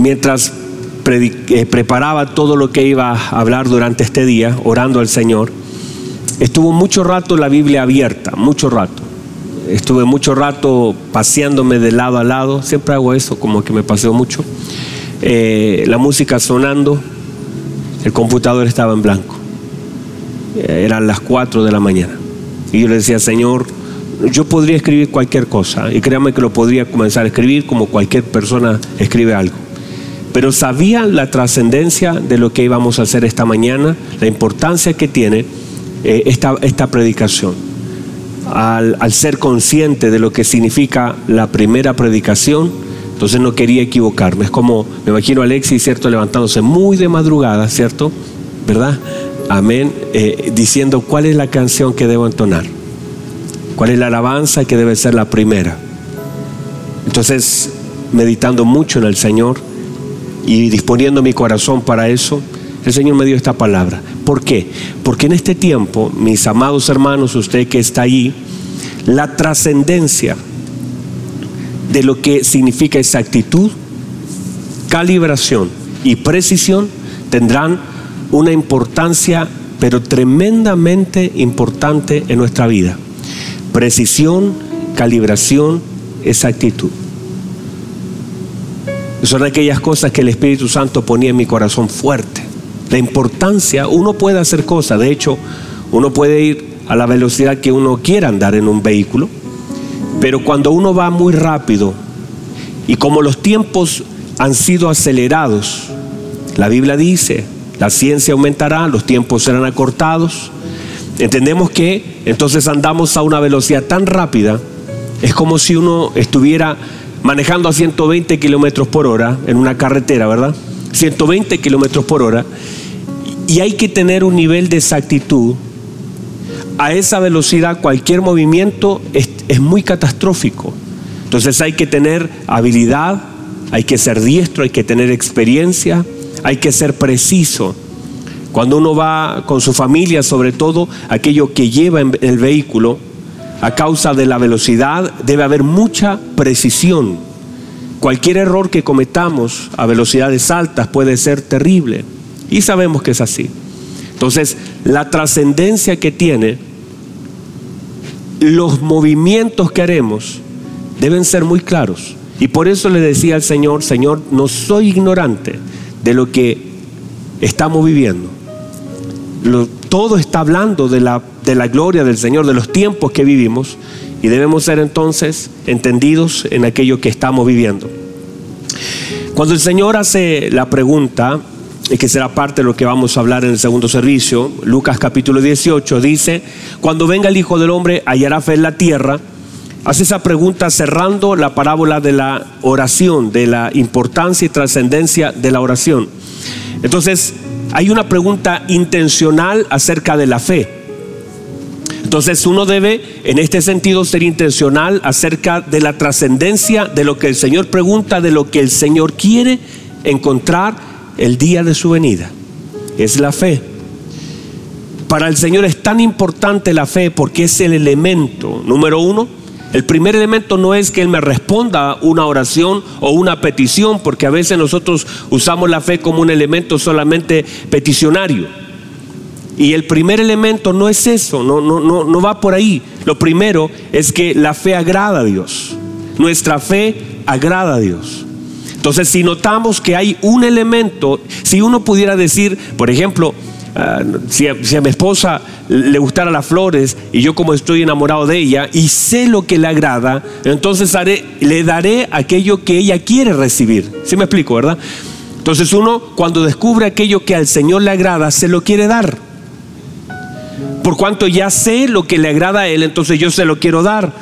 mientras eh, preparaba todo lo que iba a hablar durante este día, orando al Señor, estuvo mucho rato la Biblia abierta, mucho rato. Estuve mucho rato paseándome de lado a lado, siempre hago eso, como que me paseo mucho. Eh, la música sonando, el computador estaba en blanco. Eh, eran las 4 de la mañana. Y yo le decía, Señor, yo podría escribir cualquier cosa, y créame que lo podría comenzar a escribir como cualquier persona escribe algo pero sabía la trascendencia de lo que íbamos a hacer esta mañana, la importancia que tiene eh, esta, esta, predicación. Al, ser consciente de lo que significa la primera predicación, entonces no quería equivocarme. Es como, me imagino a Alexis, ¿cierto? Levantándose muy de madrugada, ¿cierto? ¿Verdad? Amén. Eh, diciendo cuál es la canción que debo entonar. ¿Cuál es la alabanza que debe ser la primera? Entonces, meditando mucho en el Señor, y disponiendo mi corazón para eso, el Señor me dio esta palabra. ¿Por qué? Porque en este tiempo, mis amados hermanos, usted que está allí, la trascendencia de lo que significa exactitud, calibración y precisión tendrán una importancia, pero tremendamente importante en nuestra vida. Precisión, calibración, exactitud. Son aquellas cosas que el Espíritu Santo ponía en mi corazón fuerte. La importancia, uno puede hacer cosas, de hecho, uno puede ir a la velocidad que uno quiera andar en un vehículo, pero cuando uno va muy rápido y como los tiempos han sido acelerados, la Biblia dice, la ciencia aumentará, los tiempos serán acortados, entendemos que entonces andamos a una velocidad tan rápida, es como si uno estuviera manejando a 120 kilómetros por hora en una carretera, ¿verdad? 120 kilómetros por hora. Y hay que tener un nivel de exactitud. A esa velocidad cualquier movimiento es, es muy catastrófico. Entonces hay que tener habilidad, hay que ser diestro, hay que tener experiencia, hay que ser preciso. Cuando uno va con su familia, sobre todo aquello que lleva en el vehículo, a causa de la velocidad, debe haber mucha precisión. Cualquier error que cometamos a velocidades altas puede ser terrible. Y sabemos que es así. Entonces, la trascendencia que tiene, los movimientos que haremos, deben ser muy claros. Y por eso le decía al Señor, Señor, no soy ignorante de lo que estamos viviendo. Todo está hablando de la de la gloria del Señor, de los tiempos que vivimos, y debemos ser entonces entendidos en aquello que estamos viviendo. Cuando el Señor hace la pregunta, que será parte de lo que vamos a hablar en el segundo servicio, Lucas capítulo 18 dice, cuando venga el Hijo del Hombre, hallará fe en la tierra, hace esa pregunta cerrando la parábola de la oración, de la importancia y trascendencia de la oración. Entonces, hay una pregunta intencional acerca de la fe. Entonces uno debe en este sentido ser intencional acerca de la trascendencia de lo que el Señor pregunta, de lo que el Señor quiere encontrar el día de su venida. Es la fe. Para el Señor es tan importante la fe porque es el elemento número uno. El primer elemento no es que Él me responda una oración o una petición, porque a veces nosotros usamos la fe como un elemento solamente peticionario. Y el primer elemento no es eso, no, no, no, no va por ahí. Lo primero es que la fe agrada a Dios. Nuestra fe agrada a Dios. Entonces, si notamos que hay un elemento, si uno pudiera decir, por ejemplo, ah, si, a, mi esposa le gustara las flores y yo como estoy enamorado de ella y sé lo que le agrada, entonces haré, le daré aquello que ella quiere recibir. ¿Sí me explico, verdad? Entonces uno cuando descubre aquello que al Señor le agrada, se lo quiere dar por cuanto ya sé lo que le agrada a Él, entonces yo se lo quiero dar.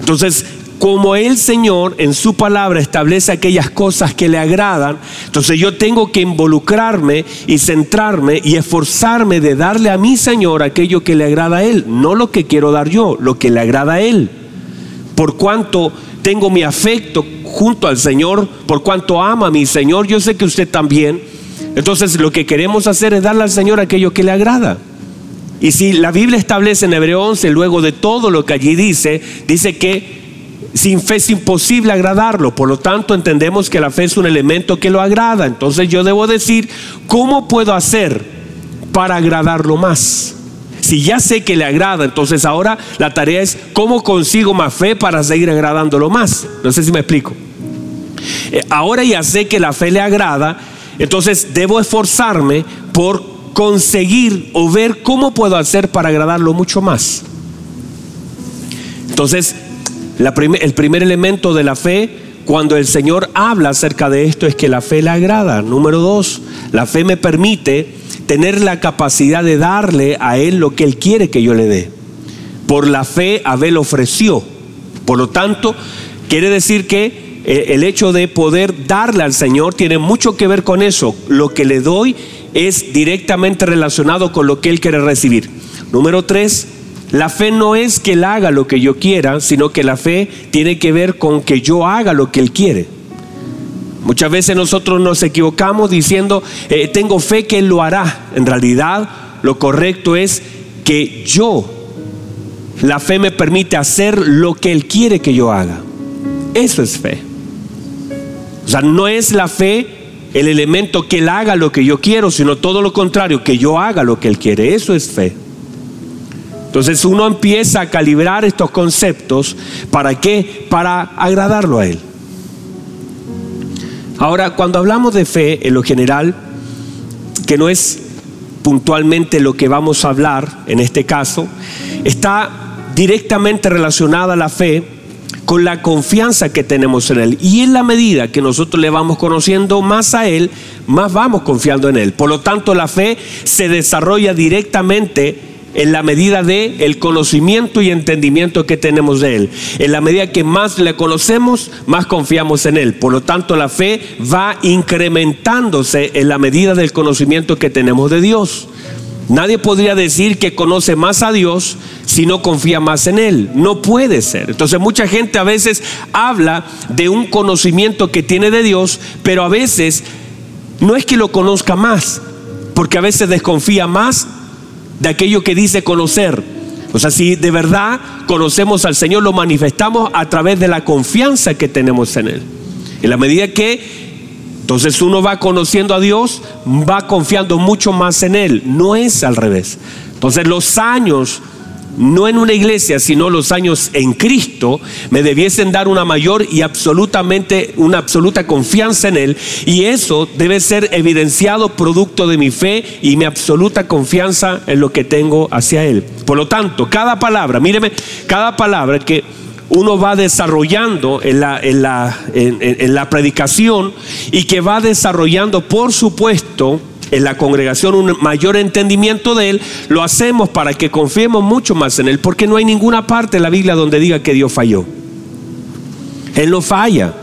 Entonces, como el Señor en su palabra establece aquellas cosas que le agradan, entonces yo tengo que involucrarme y centrarme y esforzarme de darle a mi Señor aquello que le agrada a Él, no lo que quiero dar yo, lo que le agrada a Él. Por cuanto tengo mi afecto junto al Señor, por cuanto ama a mi Señor, yo sé que usted también. Entonces lo que queremos hacer es darle al Señor aquello que le agrada. Y si la Biblia establece en Hebreo 11, luego de todo lo que allí dice, dice que sin fe es imposible agradarlo. Por lo tanto, entendemos que la fe es un elemento que lo agrada. Entonces yo debo decir, ¿cómo puedo hacer para agradarlo más? Si ya sé que le agrada, entonces ahora la tarea es cómo consigo más fe para seguir agradándolo más. No sé si me explico. Eh, ahora ya sé que la fe le agrada, entonces debo esforzarme por conseguir o ver cómo puedo hacer para agradarlo mucho más. Entonces, el primer elemento de la fe, cuando el Señor habla acerca de esto, es que la fe le agrada. Número dos, la fe me permite tener la capacidad de darle a Él lo que Él quiere que yo le dé. Por la fe Abel ofreció. Por lo tanto, quiere decir que eh, el hecho de poder darle al Señor tiene mucho que ver con eso. Lo que le doy es directamente relacionado con lo que Él quiere recibir. Número tres, la fe no es que Él haga lo que yo quiera, sino que la fe tiene que ver con que yo haga lo que Él quiere. Muchas veces nosotros nos equivocamos diciendo, eh, tengo fe que Él lo hará. En realidad, lo correcto es que yo, la fe me permite hacer lo que Él quiere que yo haga. Eso es fe. O sea, no es la fe el elemento que Él haga lo que yo quiero, sino todo lo contrario, que yo haga lo que Él quiere. Eso es fe. Entonces uno empieza a calibrar estos conceptos. ¿Para qué? Para agradarlo a Él. Ahora, cuando hablamos de fe, en lo general, que no es puntualmente lo que vamos a hablar en este caso, está directamente relacionada la fe con la confianza que tenemos en Él. Y en la medida que nosotros le vamos conociendo más a Él, más vamos confiando en Él. Por lo tanto, la fe se desarrolla directamente en la medida de el conocimiento y entendimiento que tenemos de él. En la medida que más le conocemos, más confiamos en él. Por lo tanto, la fe va incrementándose en la medida del conocimiento que tenemos de Dios. Nadie podría decir que conoce más a Dios si no confía más en Él. No puede ser. Entonces mucha gente a veces habla de un conocimiento que tiene de Dios, pero a veces no es que lo conozca más, porque a veces desconfía más de aquello que dice conocer. O sea, si de verdad conocemos al Señor, lo manifestamos a través de la confianza que tenemos en Él. En la medida que entonces uno va conociendo a Dios, va confiando mucho más en Él. No es al revés. Entonces los años no en una iglesia, sino los años en Cristo, me debiesen dar una mayor y absolutamente, una absoluta confianza en Él. Y eso debe ser evidenciado producto de mi fe y mi absoluta confianza en lo que tengo hacia Él. Por lo tanto, cada palabra, míreme, cada palabra que uno va desarrollando en la, en la, en la predicación y que va desarrollando, por supuesto, en la congregación un mayor entendimiento de Él, lo hacemos para que confiemos mucho más en Él, porque no hay ninguna parte de la Biblia donde diga que Dios falló. Él no falla.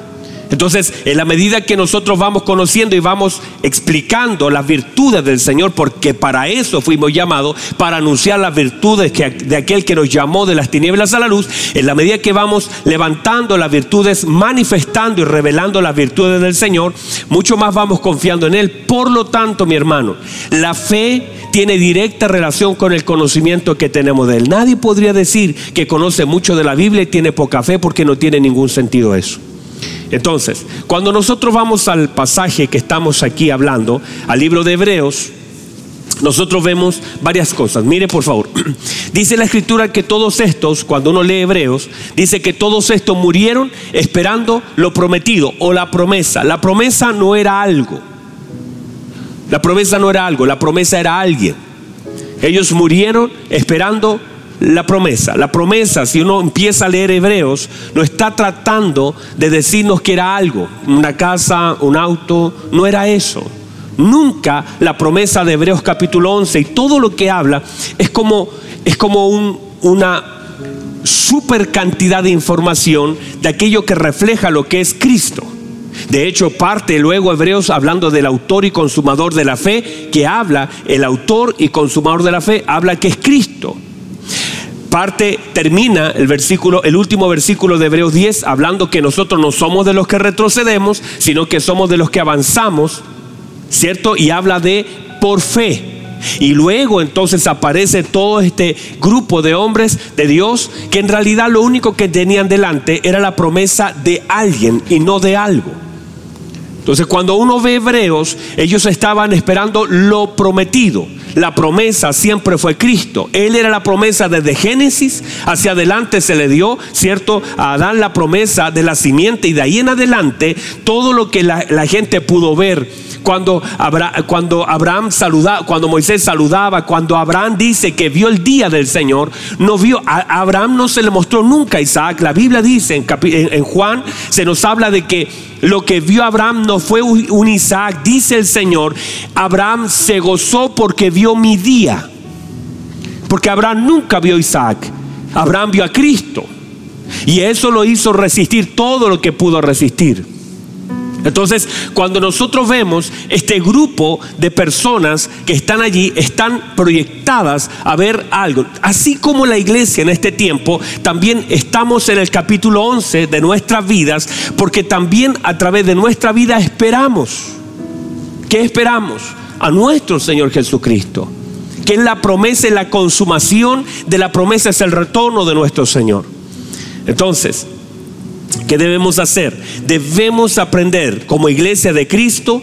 Entonces, en la medida que nosotros vamos conociendo y vamos explicando las virtudes del Señor, porque para eso fuimos llamados, para anunciar las virtudes de aquel que nos llamó de las tinieblas a la luz, en la medida que vamos levantando las virtudes, manifestando y revelando las virtudes del Señor, mucho más vamos confiando en Él. Por lo tanto, mi hermano, la fe tiene directa relación con el conocimiento que tenemos de Él. Nadie podría decir que conoce mucho de la Biblia y tiene poca fe porque no tiene ningún sentido eso. Entonces, cuando nosotros vamos al pasaje que estamos aquí hablando, al libro de Hebreos, nosotros vemos varias cosas. Mire por favor, dice la escritura que todos estos, cuando uno lee Hebreos, dice que todos estos murieron esperando lo prometido o la promesa. La promesa no era algo. La promesa no era algo, la promesa era alguien. Ellos murieron esperando la promesa. La promesa, si uno empieza a leer Hebreos, no está tratando de decirnos que era algo, una casa, un auto, no era eso. Nunca la promesa de Hebreos capítulo 11 y todo lo que habla es como, es como una super cantidad de información de aquello que refleja lo que es Cristo. De hecho, parte luego Hebreos hablando del autor y consumador de la fe, que habla, el autor y consumador de la fe, habla que es Cristo parte termina el versículo, el último versículo de Hebreos 10, hablando que nosotros no somos de los que retrocedemos, sino que somos de los que avanzamos, ¿cierto? Y habla de por fe. Y luego entonces aparece todo este grupo de hombres de Dios que en realidad lo único que tenían delante era la promesa de alguien y no de algo. Entonces cuando uno ve hebreos, ellos estaban esperando lo prometido. La promesa siempre fue Cristo. Él era la promesa desde Génesis hacia adelante se le dio, ¿cierto? A Adán la promesa de la simiente y de ahí en adelante todo lo que la, la gente pudo ver cuando, Abraham saludaba, cuando Moisés saludaba, cuando Abraham dice que vio el día del Señor, no vio, a Abraham no se le mostró nunca a Isaac. La Biblia dice en, en Juan, se nos habla de que lo que vio Abraham no fue un Isaac, dice el Señor, Abraham se gozó porque vio mi día. Porque Abraham nunca vio a Isaac, Abraham vio a Cristo. Y eso lo hizo resistir todo lo que pudo resistir. Entonces, cuando nosotros vemos este grupo de personas que están allí, están proyectadas a ver algo. Así como la iglesia en este tiempo, también estamos en el capítulo 11 de nuestras vidas, porque también a través de nuestra vida esperamos. ¿Qué esperamos? A nuestro Señor Jesucristo. Que es la promesa la consumación de la promesa es el retorno de nuestro Señor. Entonces, ¿Qué debemos hacer? Debemos aprender como iglesia de Cristo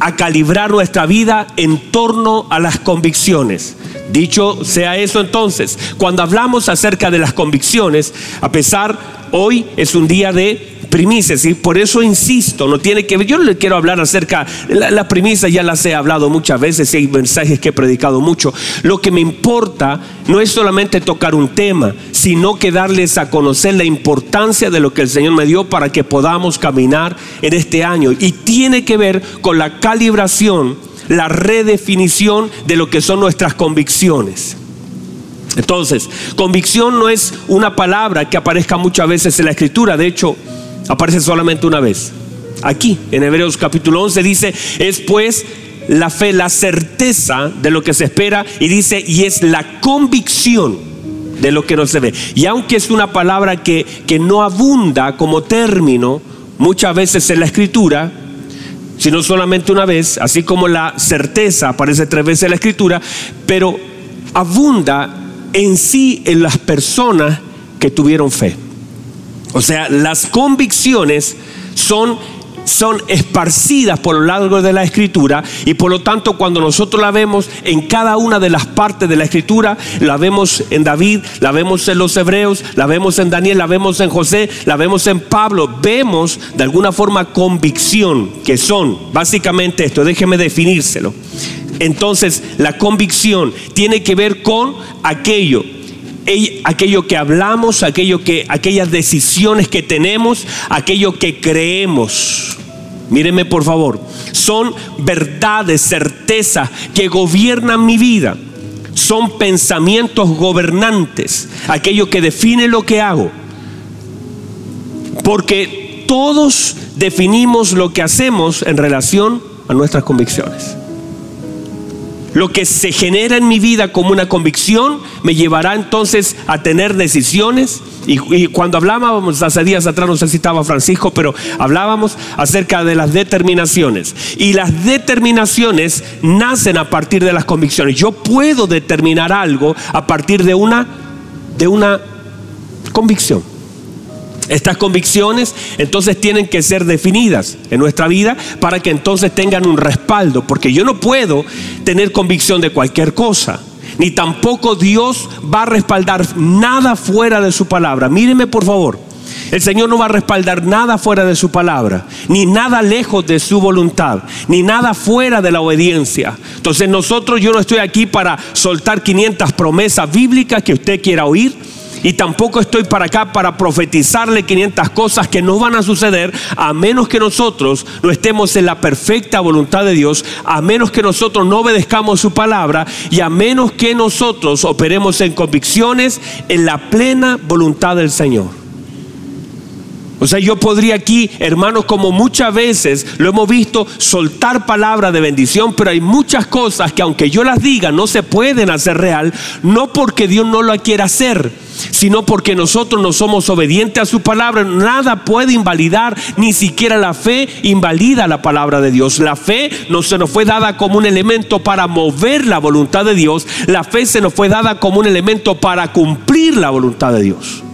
a calibrar nuestra vida en torno a las convicciones. Dicho sea eso entonces, cuando hablamos acerca de las convicciones, a pesar, hoy es un día de primicias y por eso insisto, no tiene que ver, yo le quiero hablar acerca, las la primicias ya las he hablado muchas veces y hay mensajes que he predicado mucho. Lo que me importa no es solamente tocar un tema, sino que darles a conocer la importancia de lo que el Señor me dio para que podamos caminar en este año. Y tiene que ver con la calibración, la redefinición de lo que son nuestras convicciones. Entonces, convicción no es una palabra que aparezca muchas veces en la escritura, de hecho, aparece solamente una vez. Aquí, en Hebreos capítulo 11, dice, es pues la fe, la certeza de lo que se espera, y dice, y es la convicción de lo que no se ve. Y aunque es una palabra que, que no abunda como término muchas veces en la escritura, sino solamente una vez, así como la certeza aparece tres veces en la escritura, pero abunda en sí en las personas que tuvieron fe. O sea, las convicciones son son esparcidas por lo largo de la escritura y por lo tanto cuando nosotros la vemos en cada una de las partes de la escritura, la vemos en David, la vemos en los hebreos, la vemos en Daniel, la vemos en José, la vemos en Pablo, vemos de alguna forma convicción, que son básicamente esto, déjeme definírselo. Entonces, la convicción tiene que ver con aquello aquello que hablamos, aquello que, aquellas decisiones que tenemos, aquello que creemos. Míreme por favor, son verdades, certezas que gobiernan mi vida. Son pensamientos gobernantes, aquello que define lo que hago. Porque todos definimos lo que hacemos en relación a nuestras convicciones. Lo que se genera en mi vida como una convicción me llevará entonces a tener decisiones. Y, cuando hablábamos hace días atrás, no sé si estaba Francisco, pero hablábamos acerca de las determinaciones. Y las determinaciones nacen a partir de las convicciones. Yo puedo determinar algo a partir de una, de una convicción. Estas convicciones entonces tienen que ser definidas en nuestra vida para que entonces tengan un respaldo, porque yo no puedo tener convicción de cualquier cosa, ni tampoco Dios va a respaldar nada fuera de su palabra. Míreme por favor, el Señor no va a respaldar nada fuera de su palabra, ni nada lejos de su voluntad, ni nada fuera de la obediencia. Entonces nosotros, yo no estoy aquí para soltar 500 promesas bíblicas que usted quiera oír y tampoco estoy para acá para profetizarle 500 cosas que no van a suceder a menos que nosotros no estemos en la perfecta voluntad de Dios, a menos que nosotros no obedezcamos su palabra y a menos que nosotros operemos en convicciones en la plena voluntad del Señor. O sea, yo podría aquí, hermanos, como muchas veces lo hemos visto, soltar palabras de bendición, pero hay muchas cosas que aunque yo las diga no se pueden hacer real, no porque Dios no lo quiera hacer, sino porque nosotros no somos obedientes a su palabra. Nada puede invalidar, ni siquiera la fe invalida la palabra de Dios. La fe no se nos fue dada como un elemento para mover la voluntad de Dios, la fe se nos fue dada como un elemento para cumplir la voluntad de Dios.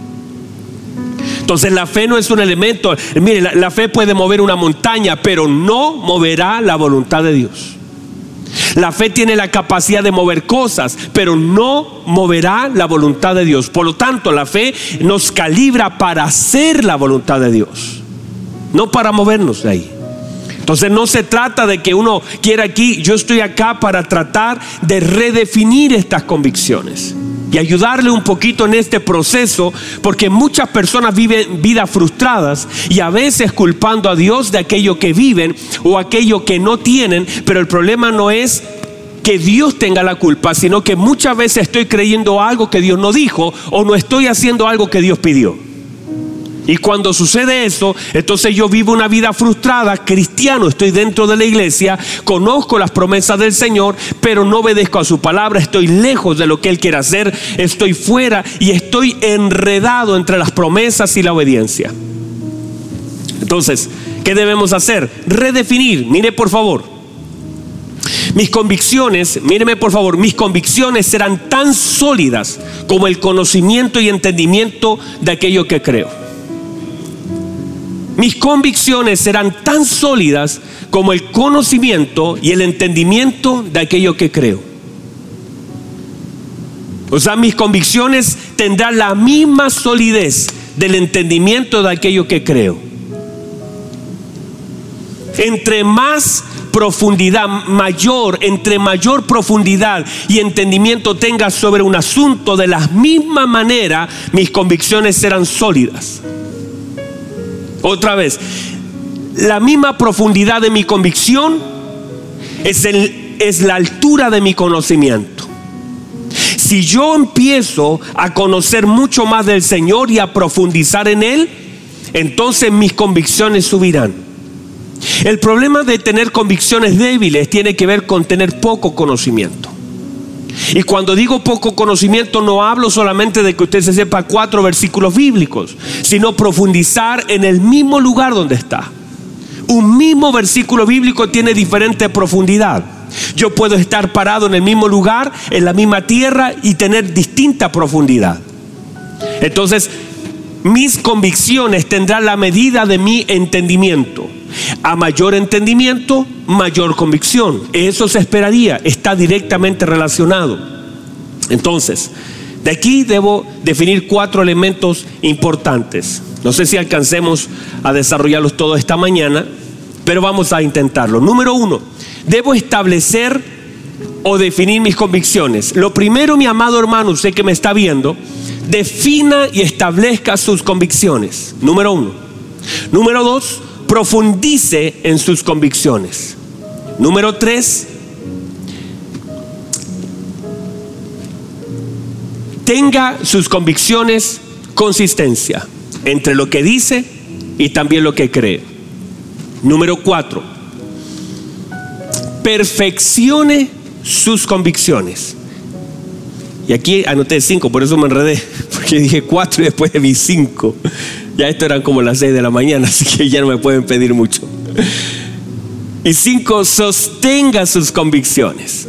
Entonces la fe no es un elemento, mire, la, fe puede mover una montaña, pero no moverá la voluntad de Dios. La fe tiene la capacidad de mover cosas, pero no moverá la voluntad de Dios. Por lo tanto, la fe nos calibra para hacer la voluntad de Dios, no para movernos de ahí. Entonces no se trata de que uno quiera aquí, yo estoy acá para tratar de redefinir estas convicciones y ayudarle un poquito en este proceso, porque muchas personas viven vidas frustradas y a veces culpando a Dios de aquello que viven o aquello que no tienen, pero el problema no es que Dios tenga la culpa, sino que muchas veces estoy creyendo algo que Dios no dijo o no estoy haciendo algo que Dios pidió. Y cuando sucede eso, entonces yo vivo una vida frustrada, cristiano, estoy dentro de la iglesia, conozco las promesas del Señor, pero no obedezco a su palabra, estoy lejos de lo que Él quiere hacer, estoy fuera y estoy enredado entre las promesas y la obediencia. Entonces, ¿qué debemos hacer? Redefinir, mire por favor. Mis convicciones, míreme por favor, mis convicciones serán tan sólidas como el conocimiento y entendimiento de aquello que creo. Mis convicciones serán tan sólidas como el conocimiento y el entendimiento de aquello que creo. O sea, mis convicciones tendrán la misma solidez del entendimiento de aquello que creo. Entre más profundidad mayor, entre mayor profundidad y entendimiento tenga sobre un asunto, de la misma manera mis convicciones serán sólidas. Otra vez, la misma profundidad de mi convicción es, es la altura de mi conocimiento. Si yo empiezo a conocer mucho más del Señor y a profundizar en Él, entonces mis convicciones subirán. El problema de tener convicciones débiles tiene que ver con tener poco conocimiento. Y cuando digo poco conocimiento no hablo solamente de que usted se sepa cuatro versículos bíblicos, sino profundizar en el mismo lugar donde está. Un mismo versículo bíblico tiene diferente profundidad. Yo puedo estar parado en el mismo lugar, en la misma tierra y tener distinta profundidad. Entonces, mis convicciones tendrán la medida de mi entendimiento. A mayor entendimiento, mayor convicción. Eso se esperaría, está directamente relacionado. Entonces, de aquí debo definir cuatro elementos importantes. No sé si alcancemos a desarrollarlos todos esta mañana, pero vamos a intentarlo. Número uno, debo establecer o definir mis convicciones. Lo primero, mi amado hermano, usted que me está viendo, defina y establezca sus convicciones. Número uno. Número dos, profundice en sus convicciones. Número tres, tenga sus convicciones consistencia entre lo que dice y también lo que cree. Número cuatro, perfeccione sus convicciones. Y aquí anoté cinco, por eso me enredé, porque dije cuatro y después de mis cinco. Ya esto eran como las seis de la mañana, así que ya no me pueden pedir mucho. Y cinco, sostenga sus convicciones.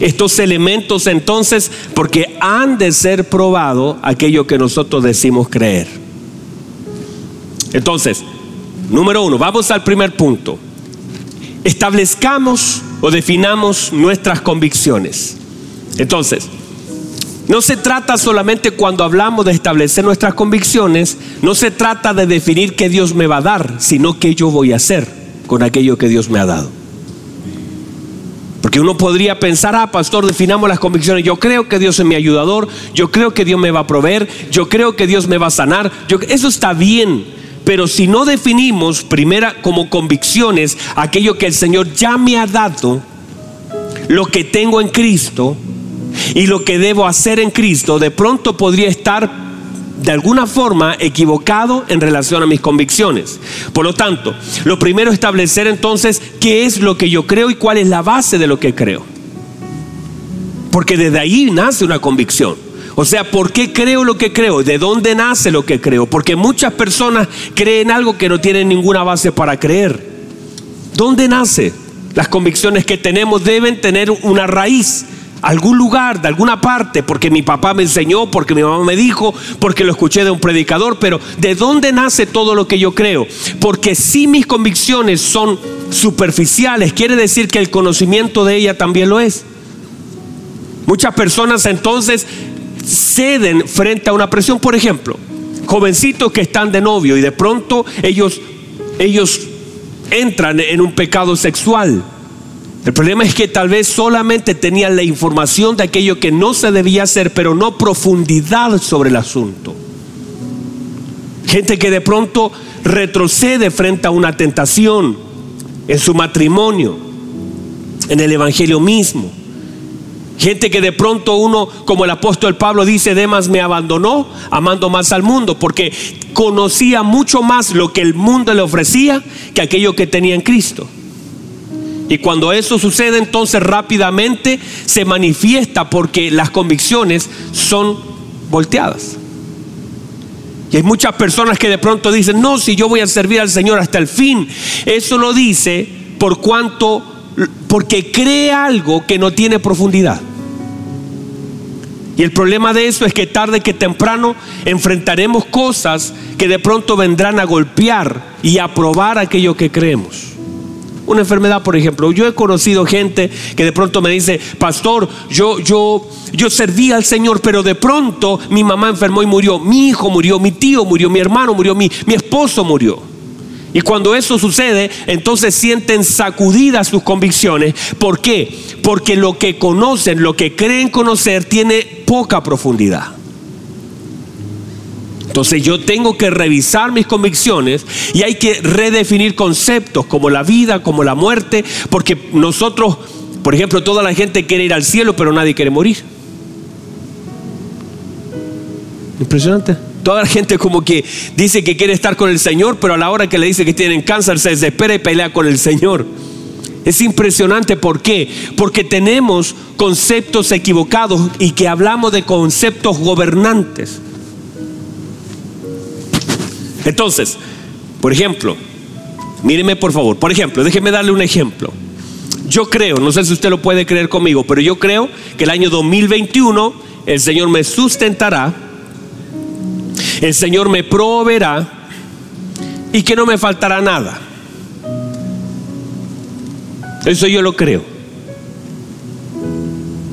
Estos elementos entonces, porque han de ser probado aquello que nosotros decimos creer. Entonces, número uno, vamos al primer punto. Establezcamos o definamos nuestras convicciones. Entonces, no se trata solamente cuando hablamos de establecer nuestras convicciones, no se trata de definir qué Dios me va a dar, sino qué yo voy a hacer con aquello que Dios me ha dado. Porque uno podría pensar, ah, pastor, definamos las convicciones. Yo creo que Dios es mi ayudador, yo creo que Dios me va a proveer, yo creo que Dios me va a sanar. eso está bien, pero si no definimos primera como convicciones aquello que el Señor ya me ha dado, lo que tengo en Cristo, y lo que debo hacer en Cristo, de pronto podría estar de alguna forma equivocado en relación a mis convicciones. Por lo tanto, lo primero es establecer entonces qué es lo que yo creo y cuál es la base de lo que creo. Porque desde ahí nace una convicción. O sea, ¿por qué creo lo que creo? ¿De dónde nace lo que creo? Porque muchas personas creen algo que no tienen ninguna base para creer. ¿Dónde nace? Las convicciones que tenemos deben tener una raíz algún lugar, de alguna parte, porque mi papá me enseñó, porque mi mamá me dijo, porque lo escuché de un predicador, pero ¿de dónde nace todo lo que yo creo? Porque si mis convicciones son superficiales, quiere decir que el conocimiento de ella también lo es. Muchas personas entonces ceden frente a una presión, por ejemplo, jovencitos que están de novio y de pronto ellos ellos entran en un pecado sexual el problema es que tal vez solamente tenían la información de aquello que no se debía hacer, pero no profundidad sobre el asunto. Gente que de pronto retrocede frente a una tentación en su matrimonio, en el Evangelio mismo. Gente que de pronto uno, como el apóstol Pablo dice, Demas me abandonó amando más al mundo, porque conocía mucho más lo que el mundo le ofrecía que aquello que tenía en Cristo. Y cuando eso sucede, entonces rápidamente se manifiesta porque las convicciones son volteadas. Y hay muchas personas que de pronto dicen, no, si yo voy a servir al Señor hasta el fin. Eso lo dice por cuanto, porque cree algo que no tiene profundidad. Y el problema de eso es que tarde que temprano enfrentaremos cosas que de pronto vendrán a golpear y a probar aquello que creemos una enfermedad, por ejemplo. Yo he conocido gente que de pronto me dice, pastor, yo, yo, yo serví al Señor, pero de pronto mi mamá enfermó y murió, mi hijo murió, mi tío murió, mi hermano murió, mi, mi esposo murió. Y cuando eso sucede, entonces sienten sacudidas sus convicciones. ¿Por qué? Porque lo que conocen, lo que creen conocer, tiene poca profundidad. Entonces yo tengo que revisar mis convicciones y hay que redefinir conceptos como la vida, como la muerte, porque nosotros, por ejemplo, toda la gente quiere ir al cielo, pero nadie quiere morir. Impresionante. Toda la gente como que dice que quiere estar con el Señor, pero a la hora que le dice que tienen cáncer se desespera y pelea con el Señor. Es impresionante, ¿por qué? Porque tenemos conceptos equivocados y que hablamos de conceptos gobernantes. Entonces, por ejemplo, míreme por favor, por ejemplo, déjeme darle un ejemplo. Yo creo, no sé si usted lo puede creer conmigo, pero yo creo que el año 2021 el Señor me sustentará, el Señor me proveerá y que no me faltará nada. Eso yo lo creo.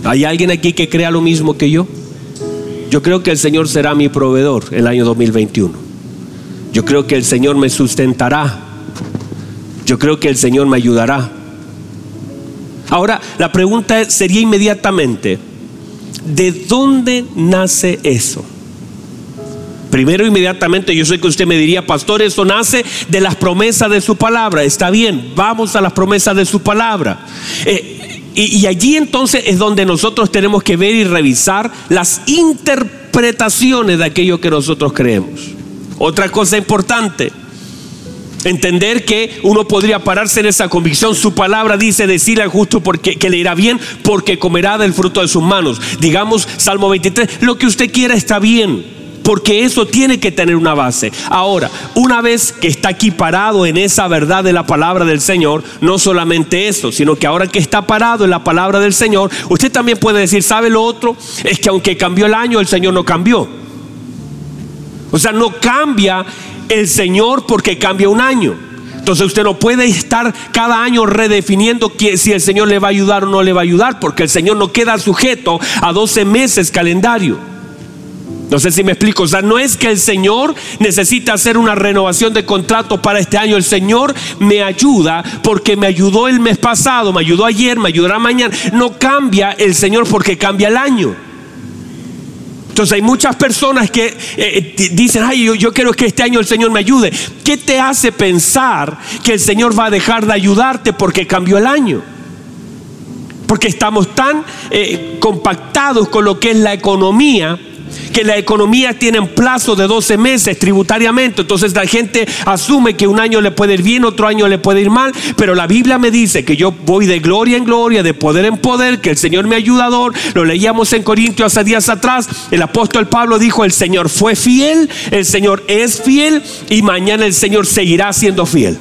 ¿Hay alguien aquí que crea lo mismo que yo? Yo creo que el Señor será mi proveedor el año 2021. Yo creo que el Señor me sustentará. Yo creo que el Señor me ayudará. Ahora, la pregunta sería inmediatamente, ¿de dónde nace eso? Primero, inmediatamente, yo sé que usted me diría, pastor, eso nace de las promesas de su palabra. Está bien, vamos a las promesas de su palabra. Eh, y, y allí entonces es donde nosotros tenemos que ver y revisar las interpretaciones de aquello que nosotros creemos. Otra cosa importante, entender que uno podría pararse en esa convicción. Su palabra dice decirle al justo porque, que le irá bien porque comerá del fruto de sus manos. Digamos, Salmo 23, lo que usted quiera está bien. Porque eso tiene que tener una base. Ahora, una vez que está aquí parado en esa verdad de la palabra del Señor, no solamente eso, sino que ahora que está parado en la palabra del Señor, usted también puede decir, ¿sabe lo otro? Es que aunque cambió el año, el Señor no cambió. O sea, no cambia el Señor porque cambia un año. Entonces usted no puede estar cada año redefiniendo si el Señor le va a ayudar o no le va a ayudar, porque el Señor no queda sujeto a 12 meses calendario. No sé si me explico. O sea, no es que el Señor necesita hacer una renovación de contrato para este año. El Señor me ayuda porque me ayudó el mes pasado, me ayudó ayer, me ayudará mañana. No cambia el Señor porque cambia el año. Entonces hay muchas personas que eh, eh, dicen, ay, yo, quiero que este año el Señor me ayude. ¿Qué te hace pensar que el Señor va a dejar de ayudarte porque cambió el año? Porque estamos tan eh, compactados con lo que es la economía que la economía tiene plazo de 12 meses tributariamente. Entonces la gente asume que un año le puede ir bien, otro año le puede ir mal. Pero la Biblia me dice que yo voy de gloria en gloria, de poder en poder, que el Señor me ayudador. Lo leíamos en Corintios hace días atrás. El apóstol Pablo dijo, el Señor fue fiel, el Señor es fiel y mañana el Señor seguirá siendo fiel.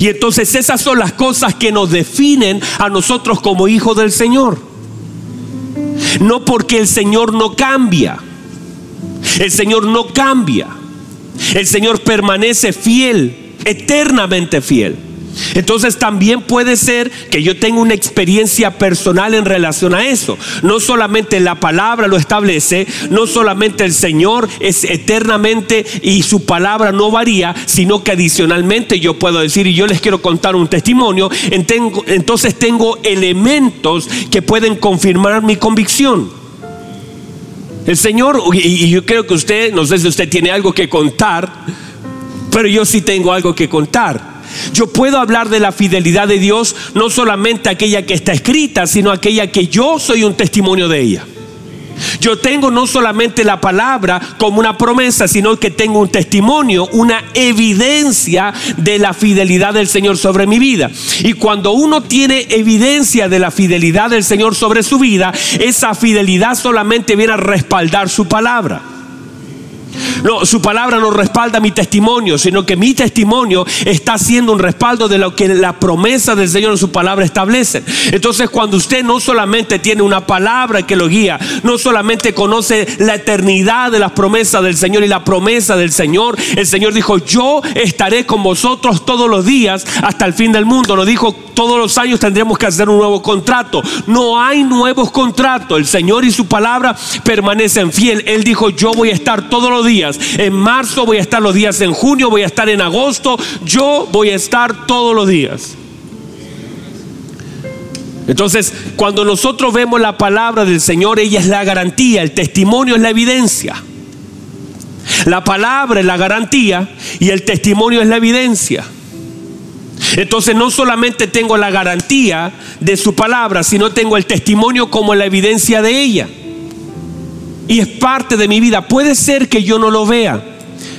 Y entonces esas son las cosas que nos definen a nosotros como hijos del Señor. No porque el Señor no cambia. El Señor no cambia. El Señor permanece fiel, eternamente fiel. Entonces también puede ser que yo tenga una experiencia personal en relación a eso. No solamente la palabra lo establece, no solamente el Señor es eternamente y su palabra no varía, sino que adicionalmente yo puedo decir, y yo les quiero contar un testimonio, entonces tengo elementos que pueden confirmar mi convicción. El Señor, y yo creo que usted, no sé si usted tiene algo que contar, pero yo sí tengo algo que contar. Yo puedo hablar de la fidelidad de Dios, no solamente aquella que está escrita, sino aquella que yo soy un testimonio de ella. Yo tengo no solamente la palabra como una promesa, sino que tengo un testimonio, una evidencia de la fidelidad del Señor sobre mi vida. Y cuando uno tiene evidencia de la fidelidad del Señor sobre su vida, esa fidelidad solamente viene a respaldar su palabra. No, su palabra no respalda mi testimonio, sino que mi testimonio está siendo un respaldo de lo que la promesa del Señor en su palabra establece. Entonces, cuando usted no solamente tiene una palabra que lo guía, no solamente conoce la eternidad de las promesas del Señor y la promesa del Señor, el Señor dijo, yo estaré con vosotros todos los días hasta el fin del mundo. Lo dijo, todos los años tendremos que hacer un nuevo contrato. No hay nuevos contratos. El Señor y su palabra permanecen fiel. Él dijo, yo voy a estar todos los días. En marzo voy a estar los días, en junio voy a estar en agosto. Yo voy a estar todos los días. Entonces, cuando nosotros vemos la palabra del Señor, ella es la garantía, el testimonio es la evidencia. La palabra es la garantía y el testimonio es la evidencia. Entonces no solamente tengo la garantía de su palabra, sino tengo el testimonio como la evidencia de ella y es parte de mi vida. Puede ser que yo no lo vea,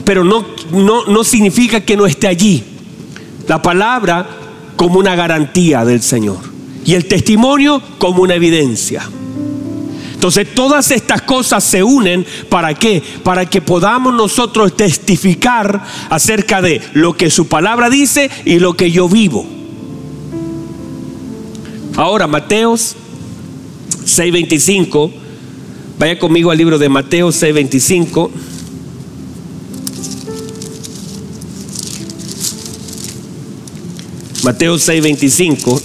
pero no, no, no significa que no esté allí. La palabra como una garantía del Señor y el testimonio como una evidencia. Entonces todas estas cosas se unen para qué? Para que podamos nosotros testificar acerca de lo que su palabra dice y lo que yo vivo. Ahora, Mateos 6:25 Vaya conmigo al libro de Mateo 6:25. Mateo 6:25.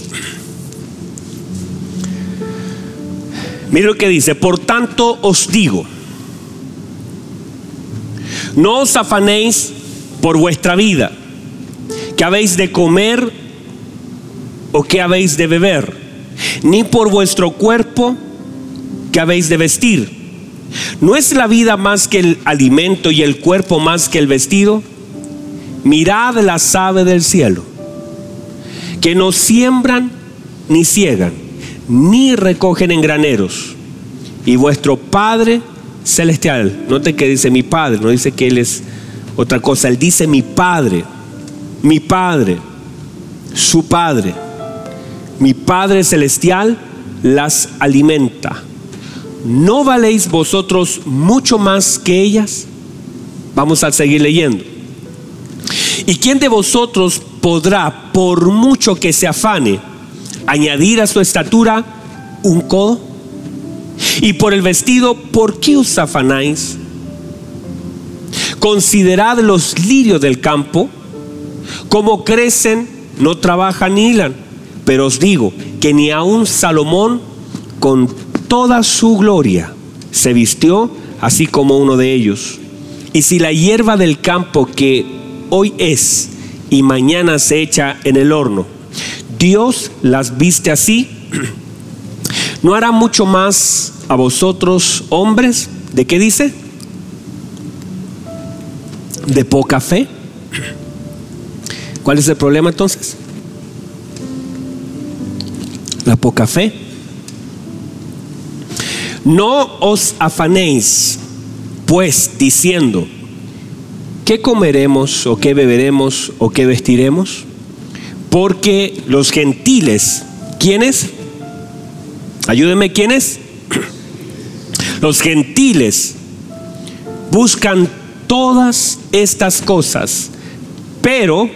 Mire lo que dice, por tanto os digo, no os afanéis por vuestra vida, que habéis de comer o que habéis de beber, ni por vuestro cuerpo que habéis de vestir. ¿No es la vida más que el alimento y el cuerpo más que el vestido? Mirad las aves del cielo, que no siembran ni ciegan, ni recogen en graneros. Y vuestro Padre celestial, note que dice mi Padre, no dice que Él es otra cosa, Él dice mi Padre, mi Padre, su Padre, mi Padre celestial las alimenta. ¿No valéis vosotros mucho más que ellas? Vamos a seguir leyendo. ¿Y quién de vosotros podrá, por mucho que se afane, añadir a su estatura un codo? Y por el vestido, ¿por qué os afanáis? Considerad los lirios del campo, como crecen, no trabajan ni hilan. Pero os digo que ni aun Salomón con toda su gloria se vistió así como uno de ellos. Y si la hierba del campo que hoy es y mañana se echa en el horno, Dios las viste así, ¿no hará mucho más a vosotros hombres? ¿De qué dice? De poca fe. ¿Cuál es el problema entonces? La poca fe. No os afanéis, pues, diciendo, ¿qué comeremos o qué beberemos o qué vestiremos? Porque los gentiles, ¿quiénes? Ayúdenme, ¿quiénes? Los gentiles buscan todas estas cosas, pero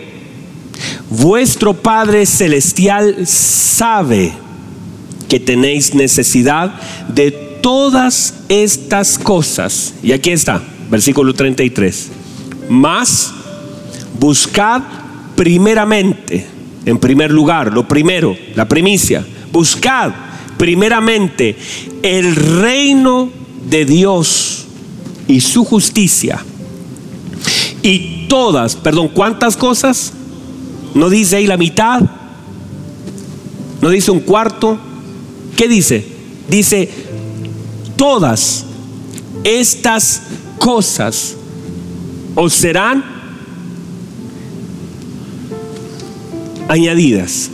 vuestro Padre Celestial sabe que tenéis necesidad de todas estas cosas. Y aquí está, versículo 33. Más buscad primeramente, en primer lugar, lo primero, la primicia, buscad primeramente el reino de Dios y su justicia. Y todas, perdón, ¿cuántas cosas? No dice ahí la mitad, no dice un cuarto. ¿Qué dice? Dice, todas estas cosas os serán añadidas.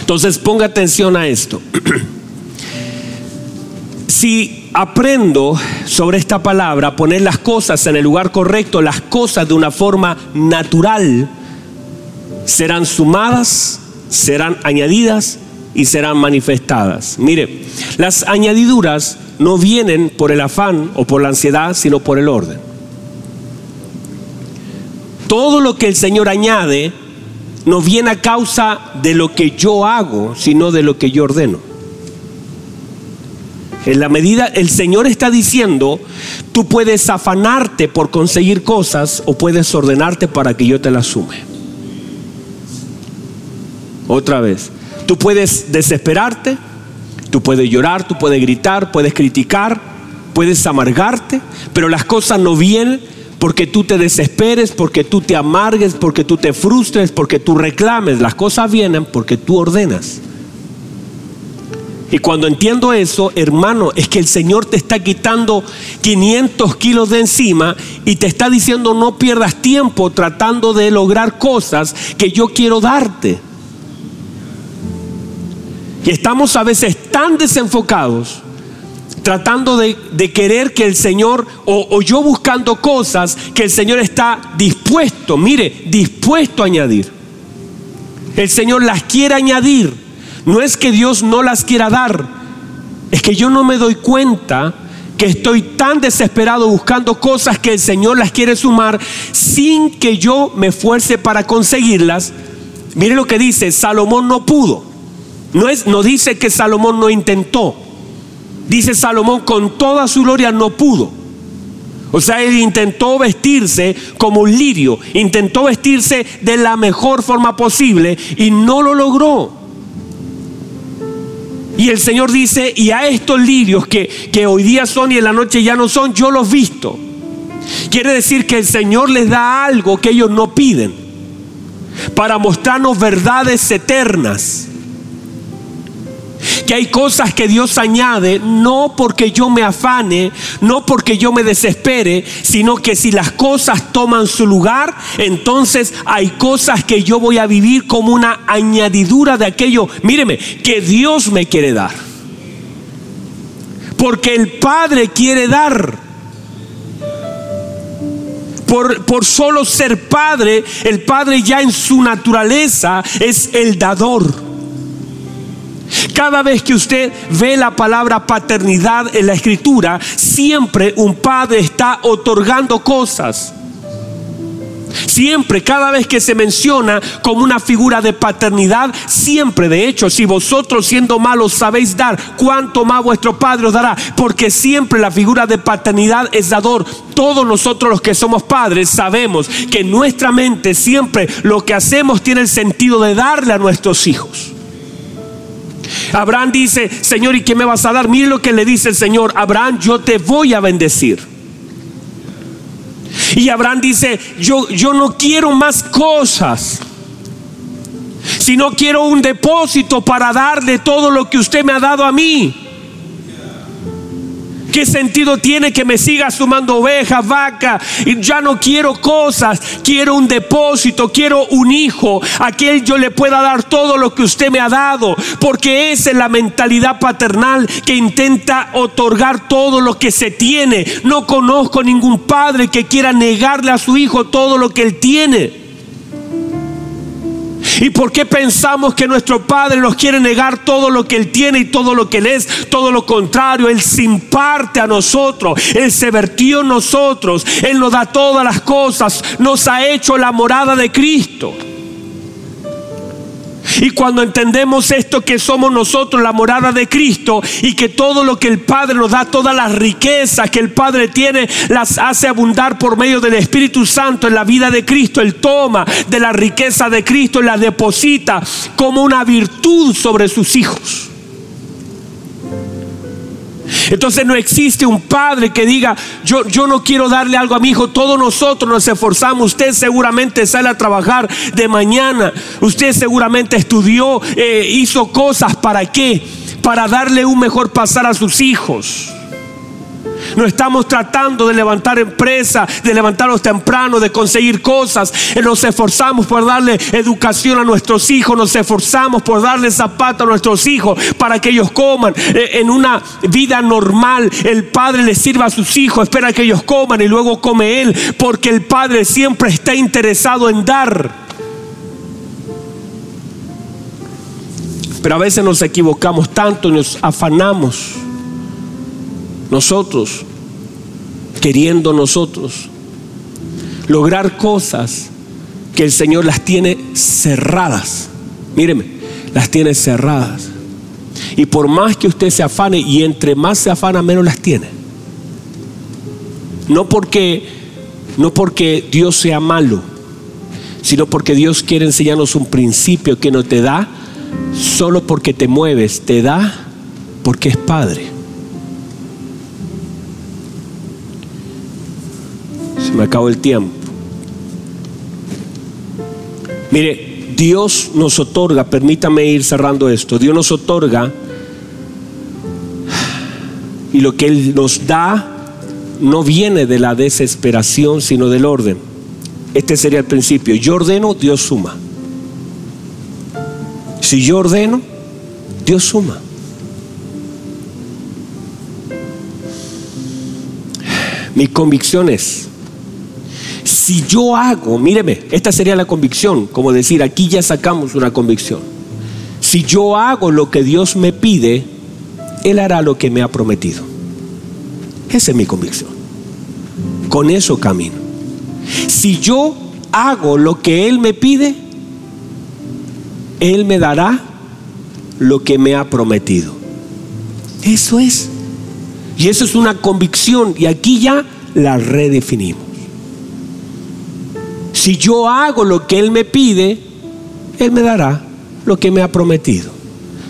Entonces ponga atención a esto. si aprendo sobre esta palabra, poner las cosas en el lugar correcto, las cosas de una forma natural, serán sumadas, serán añadidas y serán manifestadas. Mire, las añadiduras no vienen por el afán o por la ansiedad, sino por el orden. Todo lo que el Señor añade no viene a causa de lo que yo hago, sino de lo que yo ordeno. En la medida, el Señor está diciendo, tú puedes afanarte por conseguir cosas o puedes ordenarte para que yo te las sume. Otra vez, tú puedes desesperarte, tú puedes llorar, tú puedes gritar, puedes criticar, puedes amargarte, pero las cosas no vienen porque tú te desesperes, porque tú te amargues, porque tú te frustres, porque tú reclames. Las cosas vienen porque tú ordenas. Y cuando entiendo eso, hermano, es que el Señor te está quitando 500 kilos de encima y te está diciendo no pierdas tiempo tratando de lograr cosas que yo quiero darte. Y estamos a veces tan desenfocados tratando de, querer que el Señor, o, yo buscando cosas que el Señor está dispuesto, mire, dispuesto a añadir. El Señor las quiere añadir. No es que Dios no las quiera dar, es que yo no me doy cuenta que estoy tan desesperado buscando cosas que el Señor las quiere sumar sin que yo me esfuerce para conseguirlas. Mire lo que dice, Salomón no pudo. No, es, no dice que Salomón no intentó. Dice Salomón, con toda su gloria no pudo. O sea, él intentó vestirse como un lirio, intentó vestirse de la mejor forma posible y no lo logró. Y el Señor dice, y a estos lirios que, que hoy día son y en la noche ya no son, yo los visto. Quiere decir que el Señor les da algo que ellos no piden para mostrarnos verdades eternas que hay cosas que Dios añade no porque yo me afane, no porque yo me desespere, sino que si las cosas toman su lugar, entonces hay cosas que yo voy a vivir como una añadidura de aquello, míreme, que Dios me quiere dar. Porque el Padre quiere dar. Por, por, solo ser padre, el padre ya en su naturaleza es el dador. Cada vez que usted ve la palabra paternidad en la escritura, siempre un padre está otorgando cosas. Siempre, cada vez que se menciona como una figura de paternidad, siempre, de hecho, si vosotros siendo malos sabéis dar, cuánto más vuestro Padre os dará, porque siempre la figura de paternidad es dador. Todos nosotros los que somos padres sabemos que en nuestra mente siempre lo que hacemos tiene el sentido de darle a nuestros hijos. Abraham dice, Señor, ¿y qué me vas a dar? Mire lo que le dice el Señor, Abraham, yo te voy a bendecir. Y Abraham dice, yo, yo no quiero más cosas, sino quiero un depósito para darle todo lo que usted me ha dado a mí. ¿Qué sentido tiene que me siga sumando ovejas, vacas? Y ya no quiero cosas, quiero un depósito, quiero un hijo, a quien yo le pueda dar todo lo que usted me ha dado, porque esa es la mentalidad paternal que intenta otorgar todo lo que se tiene. No conozco ningún padre que quiera negarle a su hijo todo lo que él tiene. ¿Y por qué pensamos que nuestro Padre nos quiere negar todo lo que Él tiene y todo lo que Él es? Todo lo contrario, Él se imparte a nosotros, Él se vertió en nosotros, Él nos da todas las cosas, nos ha hecho la morada de Cristo. Y cuando entendemos esto que somos nosotros la morada de Cristo y que todo lo que el Padre nos da, todas las riquezas que el Padre tiene, las hace abundar por medio del Espíritu Santo en la vida de Cristo, Él toma de la riqueza de Cristo y la deposita como una virtud sobre sus hijos. Entonces no existe un padre que diga, yo, yo no quiero darle algo a mi hijo. Todos nosotros nos esforzamos. Usted seguramente sale a trabajar de mañana. Usted seguramente estudió, eh, hizo cosas. ¿Para qué? Para darle un mejor pasar a sus hijos. No estamos tratando de levantar empresas, de levantarlos temprano, de conseguir cosas. Eh, nos esforzamos por darle educación a nuestros hijos, nos esforzamos por darle zapatos a nuestros hijos para que ellos coman. Eh, en una vida normal, el padre le sirva a sus hijos, espera que ellos coman y luego come él, porque el padre siempre está interesado en dar. Pero a veces nos equivocamos tanto y nos afanamos nosotros, queriendo nosotros lograr cosas que el Señor las tiene cerradas. Míreme, las tiene cerradas. Y por más que usted se afane, y entre más se afana, menos las tiene. No porque, no porque Dios sea malo, sino porque Dios quiere enseñarnos un principio que no te da solo porque te mueves, te da porque es Padre. Me acabó el tiempo. Mire, Dios nos otorga, permítame ir cerrando esto, Dios nos otorga y lo que Él nos da no viene de la desesperación, sino del orden. Este sería el principio. Yo ordeno, Dios suma. Si yo ordeno, Dios suma. Mi convicción es si yo hago, míreme, esta sería la convicción, como decir, aquí ya sacamos una convicción. Si yo hago lo que Dios me pide, Él hará lo que me ha prometido. Esa es mi convicción. Con eso camino. Si yo hago lo que Él me pide, Él me dará lo que me ha prometido. Eso es. Y eso es una convicción. Y aquí ya la redefinimos. Si yo hago lo que Él me pide, Él me dará lo que me ha prometido.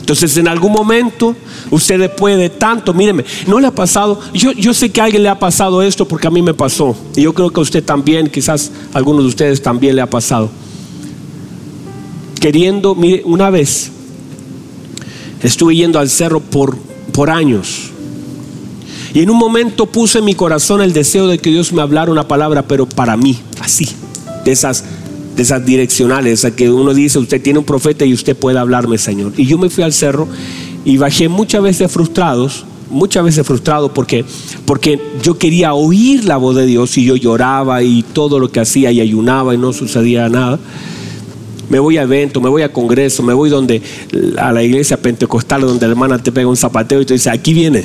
Entonces en algún momento usted después de tanto, míreme, no le ha pasado, yo, yo sé que a alguien le ha pasado esto porque a mí me pasó. Y yo creo que a usted también, quizás a algunos de ustedes también le ha pasado. Queriendo, mire, una vez estuve yendo al cerro por, por años. Y en un momento puse en mi corazón el deseo de que Dios me hablara una palabra, pero para mí, así de esas, de esas direccionales, que uno dice, usted tiene un profeta y usted puede hablarme, Señor. Y yo me fui al cerro y bajé muchas veces frustrados, muchas veces frustrado porque, porque yo quería oír la voz de Dios y yo lloraba y todo lo que hacía y ayunaba y no sucedía nada. Me voy a evento, me voy a congreso, me voy donde a la iglesia pentecostal donde la hermana te pega un zapateo y te dice, aquí viene.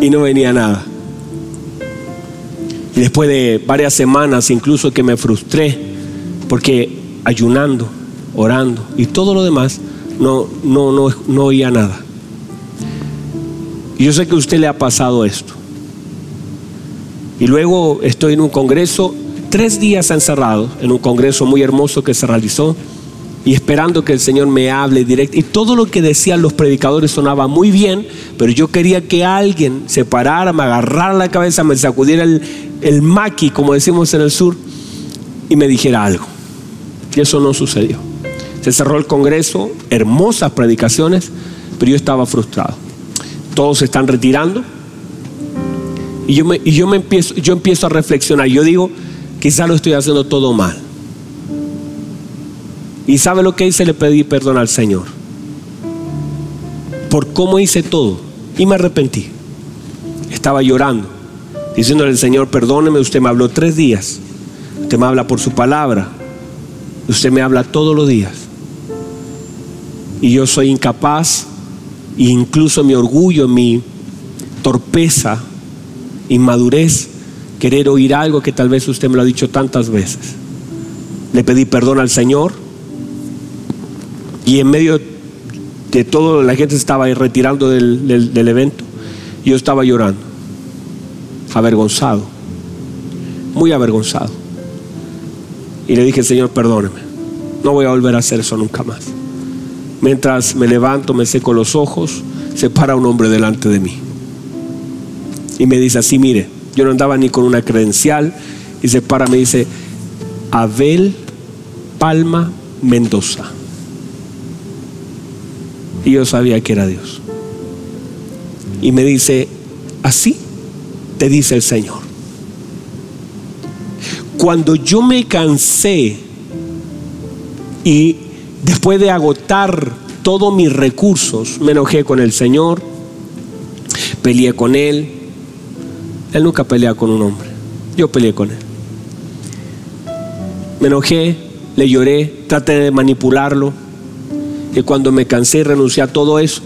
Y no venía nada. Y después de varias semanas, incluso que me frustré, porque ayunando, orando y todo lo demás, no, no, no, oía nada. Y yo sé que a usted le ha pasado esto. Y luego estoy en un congreso, tres días encerrado, en un congreso muy hermoso que se realizó, y esperando que el Señor me hable directo. Y todo lo que decían los predicadores sonaba muy bien, pero yo quería que alguien se parara, me agarrara la cabeza, me sacudiera el, el maqui, como decimos en el sur, y me dijera algo. Y eso no sucedió. Se cerró el Congreso, hermosas predicaciones, pero yo estaba frustrado. Todos se están retirando, Y yo, me, y yo, me empiezo, yo empiezo a reflexionar. Yo digo, quizá lo estoy haciendo todo mal. ¿Y sabe lo que hice? Le pedí perdón al Señor. Por cómo hice todo. Y me arrepentí. Estaba llorando, diciéndole al Señor, perdóneme, usted me habló tres días. Usted me habla por su palabra. Usted me habla todos los días. Y yo soy incapaz, e incluso mi orgullo, mi torpeza, inmadurez, querer oír algo que tal vez usted me lo ha dicho tantas veces. Le pedí perdón al Señor y en medio de todo la gente se estaba retirando del, del evento, yo estaba llorando, avergonzado, muy avergonzado. Y le dije, Señor, perdóneme, no voy a volver a hacer eso nunca más. Mientras me levanto, me seco los ojos, se para un hombre delante de mí. Y me dice así, mire, yo no andaba ni con una credencial. Y se para, me dice, Abel Palma Mendoza. Y yo sabía que era Dios. Y me dice, así te dice el Señor. Cuando yo me cansé y después de agotar todos mis recursos, me enojé con el Señor, peleé con Él. Él nunca pelea con un hombre, yo peleé con Él. Me enojé, le lloré, traté de manipularlo que cuando me cansé y renuncié a todo eso,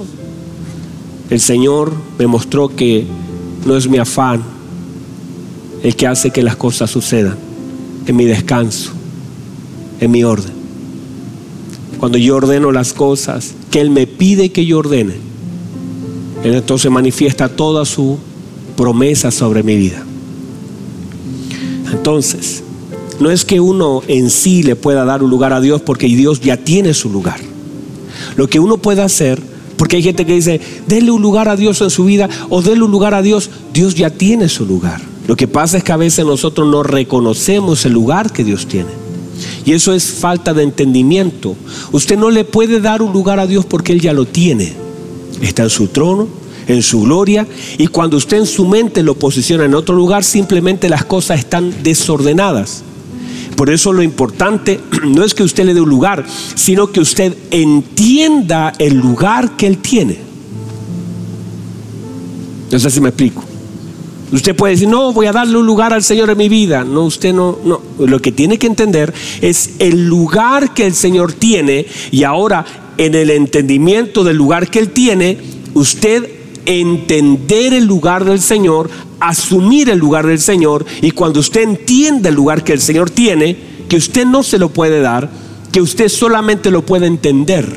el Señor me mostró que no es mi afán el que hace que las cosas sucedan, en mi descanso, en mi orden. Cuando yo ordeno las cosas que Él me pide que yo ordene, Él entonces manifiesta toda su promesa sobre mi vida. Entonces, no es que uno en sí le pueda dar un lugar a Dios porque Dios ya tiene su lugar. Lo que uno puede hacer, porque hay gente que dice, denle un lugar a Dios en su vida o denle un lugar a Dios, Dios ya tiene su lugar. Lo que pasa es que a veces nosotros no reconocemos el lugar que Dios tiene. Y eso es falta de entendimiento. Usted no le puede dar un lugar a Dios porque Él ya lo tiene. Está en su trono, en su gloria. Y cuando usted en su mente lo posiciona en otro lugar, simplemente las cosas están desordenadas. Por eso lo importante no es que usted le dé un lugar, sino que usted entienda el lugar que Él tiene. No sé me explico. Usted puede decir, no, voy a darle un lugar al Señor en mi vida. No, usted no, no. Lo que tiene que entender es el lugar que el Señor tiene y ahora en el entendimiento del lugar que Él tiene, usted entender el lugar del Señor, asumir el lugar del Señor y cuando usted entiende el lugar que el Señor tiene, que usted no se lo puede dar, que usted solamente lo puede entender,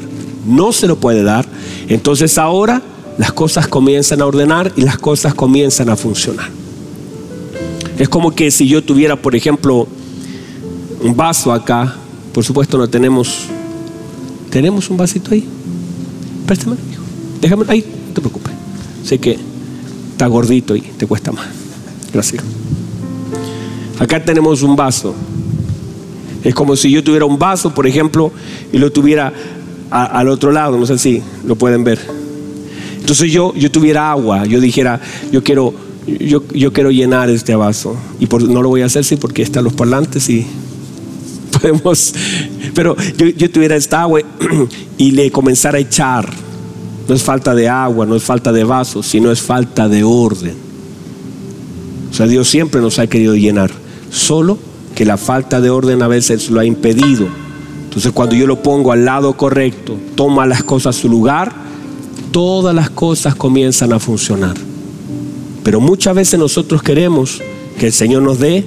no se lo puede dar, entonces ahora las cosas comienzan a ordenar y las cosas comienzan a funcionar. Es como que si yo tuviera, por ejemplo, un vaso acá, por supuesto no tenemos, tenemos un vasito ahí, préstame, déjame ahí, no te preocupes, sé que está gordito y te cuesta más. Gracias. Acá tenemos un vaso. Es como si yo tuviera un vaso, por ejemplo, y lo tuviera al otro lado, no sé si lo pueden ver. Entonces yo, yo tuviera agua, yo dijera, yo quiero, yo, yo quiero llenar este vaso. Y por, no lo voy a hacer, sí, porque están los parlantes y podemos, pero yo, yo tuviera esta agua y le comenzara a echar no es falta de agua, no es falta de vasos, sino es falta de orden. O sea, Dios siempre nos ha querido llenar, solo que la falta de orden a veces lo ha impedido. Entonces cuando yo lo pongo al lado correcto, toma las cosas a su lugar, todas las cosas comienzan a funcionar. Pero muchas veces nosotros queremos que el Señor nos dé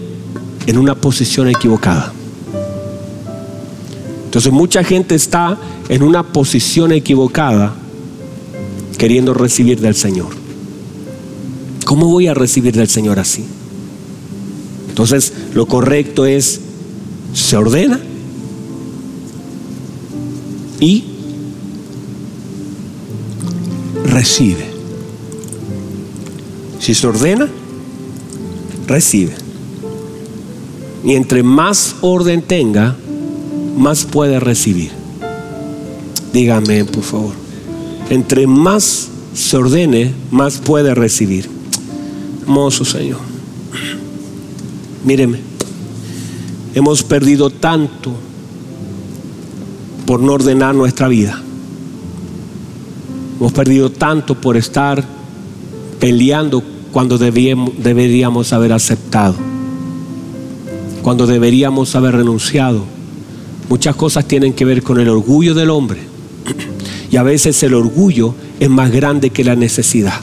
en una posición equivocada. Entonces mucha gente está en una posición equivocada queriendo recibir del Señor. ¿Cómo voy a recibir del Señor así? Entonces, lo correcto es, se ordena y recibe. Si se ordena, recibe. Y entre más orden tenga, más puede recibir. Dígame, por favor entre más se ordene, más puede recibir. Hermoso Señor. Míreme, hemos perdido tanto por no ordenar nuestra vida. Hemos perdido tanto por estar peleando cuando deberíamos haber aceptado, cuando deberíamos haber renunciado. Muchas cosas tienen que ver con el orgullo del hombre y a veces el orgullo es más grande que la necesidad.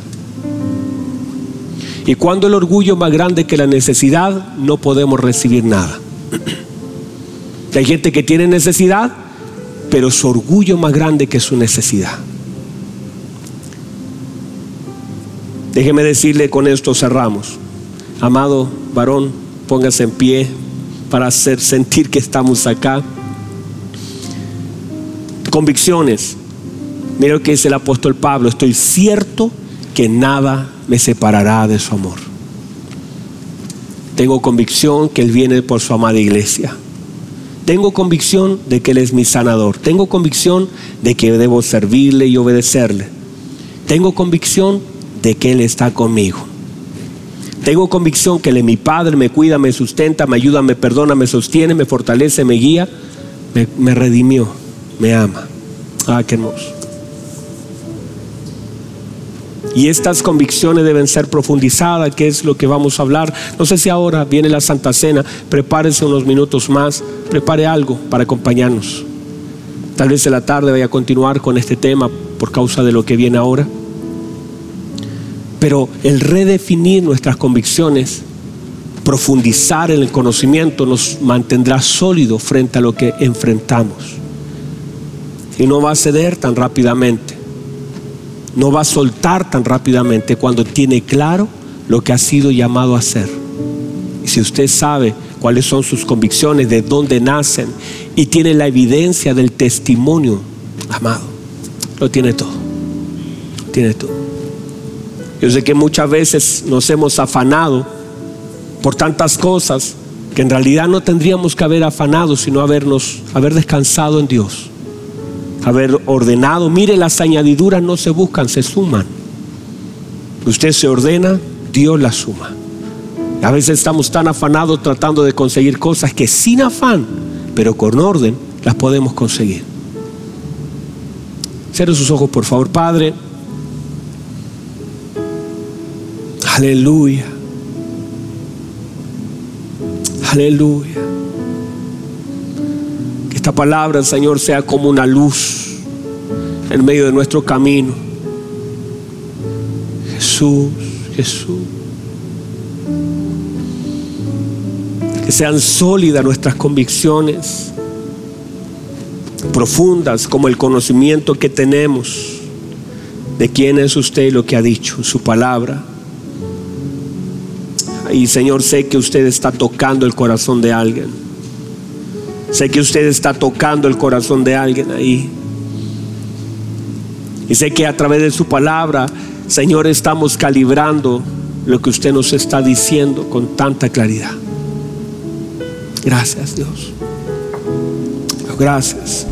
Y cuando el orgullo es más grande que la necesidad, no podemos recibir nada. Hay gente que tiene necesidad, pero su orgullo es más grande que su necesidad. Déjeme decirle con esto cerramos. Amado varón, póngase en pie para hacer sentir que estamos acá. Convicciones. Mira lo que dice el apóstol Pablo. Estoy cierto que nada me separará de su amor. Tengo convicción que Él viene por su amada iglesia. Tengo convicción de que Él es mi sanador. Tengo convicción de que debo servirle y obedecerle. Tengo convicción de que Él está conmigo. Tengo convicción que Él es mi Padre, me cuida, me sustenta, me ayuda, me perdona, me sostiene, me fortalece, me guía, me, redimió, me ama. Ah, qué hermoso. Y estas convicciones deben ser profundizadas, que es lo que vamos a hablar. No sé si ahora viene la Santa Cena, prepárese unos minutos más, prepare algo para acompañarnos. Tal vez en la tarde vaya a continuar con este tema por causa de lo que viene ahora. Pero el redefinir nuestras convicciones, profundizar en el conocimiento, nos mantendrá sólido frente a lo que enfrentamos. Y no va a ceder tan rápidamente. No va a soltar tan rápidamente cuando tiene claro lo que ha sido llamado a hacer. Y si usted sabe cuáles son sus convicciones, de dónde nacen, y tiene la evidencia del testimonio, amado, lo tiene todo. tiene todo. Yo sé que muchas veces nos hemos afanado por tantas cosas que en realidad no tendríamos que haber afanado, sino habernos, haber descansado en Dios, haber ordenado. Mire, las añadiduras no se buscan, se suman. Usted se ordena, Dios las suma. A veces estamos tan afanados tratando de conseguir cosas que sin afán, pero con orden, las podemos conseguir. Cierre sus ojos, por favor, Padre. Aleluya. Aleluya. Esta palabra, Señor, sea como una luz en medio de nuestro camino. Jesús, Jesús. Que sean sólidas nuestras convicciones, profundas como el conocimiento que tenemos de quién es usted y lo que ha dicho su palabra. Y Señor, sé que usted está tocando el corazón de alguien. Sé que usted está tocando el corazón de alguien ahí. Y sé que a través de su palabra, Señor, estamos calibrando lo que usted nos está diciendo con tanta claridad. Gracias, Dios. Gracias.